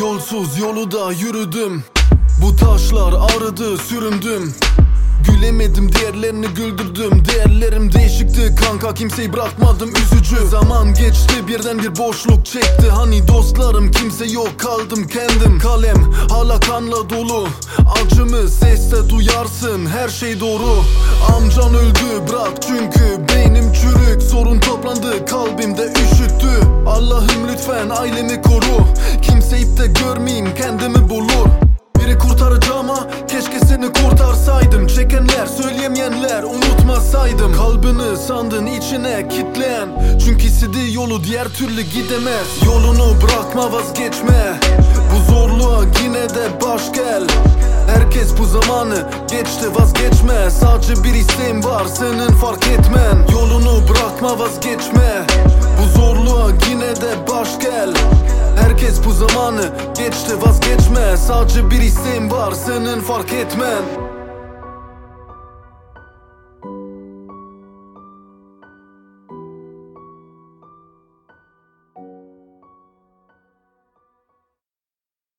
Yolsuz yolu da yürüdüm. Bu taşlar ağrıdı süründüm. Gülemedim diğerlerini güldürdüm. Değerlerim değişikti kanka kimseyi bırakmadım üzücü. Zaman geçti birden bir boşluk çekti. Hani dostlarım kimse yok kaldım kendim. Kalem hala kanla dolu. Acımı seste duyarsın her şey doğru. Amcan öldü bırak çünkü beynim çürük lütfen ailemi koru. Kimse ipte görmeyeyim kendimi bulur. Biri kurtaracağım ama keşke seni kurtarsaydım. Çekenler söyleyemeyenler unutmasaydım. Kalbini sandın içine kitleyen. Çünkü istediği yolu diğer türlü gidemez. Yolunu bırakma vazgeçme. Bu zorluğa yine de baş gel Herkes bu zamanı geçti vazgeçme. Sadece bir isteğim var senin fark etmen Yolunu bırakma vazgeçme. Bu zorluğa yine de baş gel. Herkes bu zamanı geçti vazgeçme. Sadece bir isteğim var senin fark etmen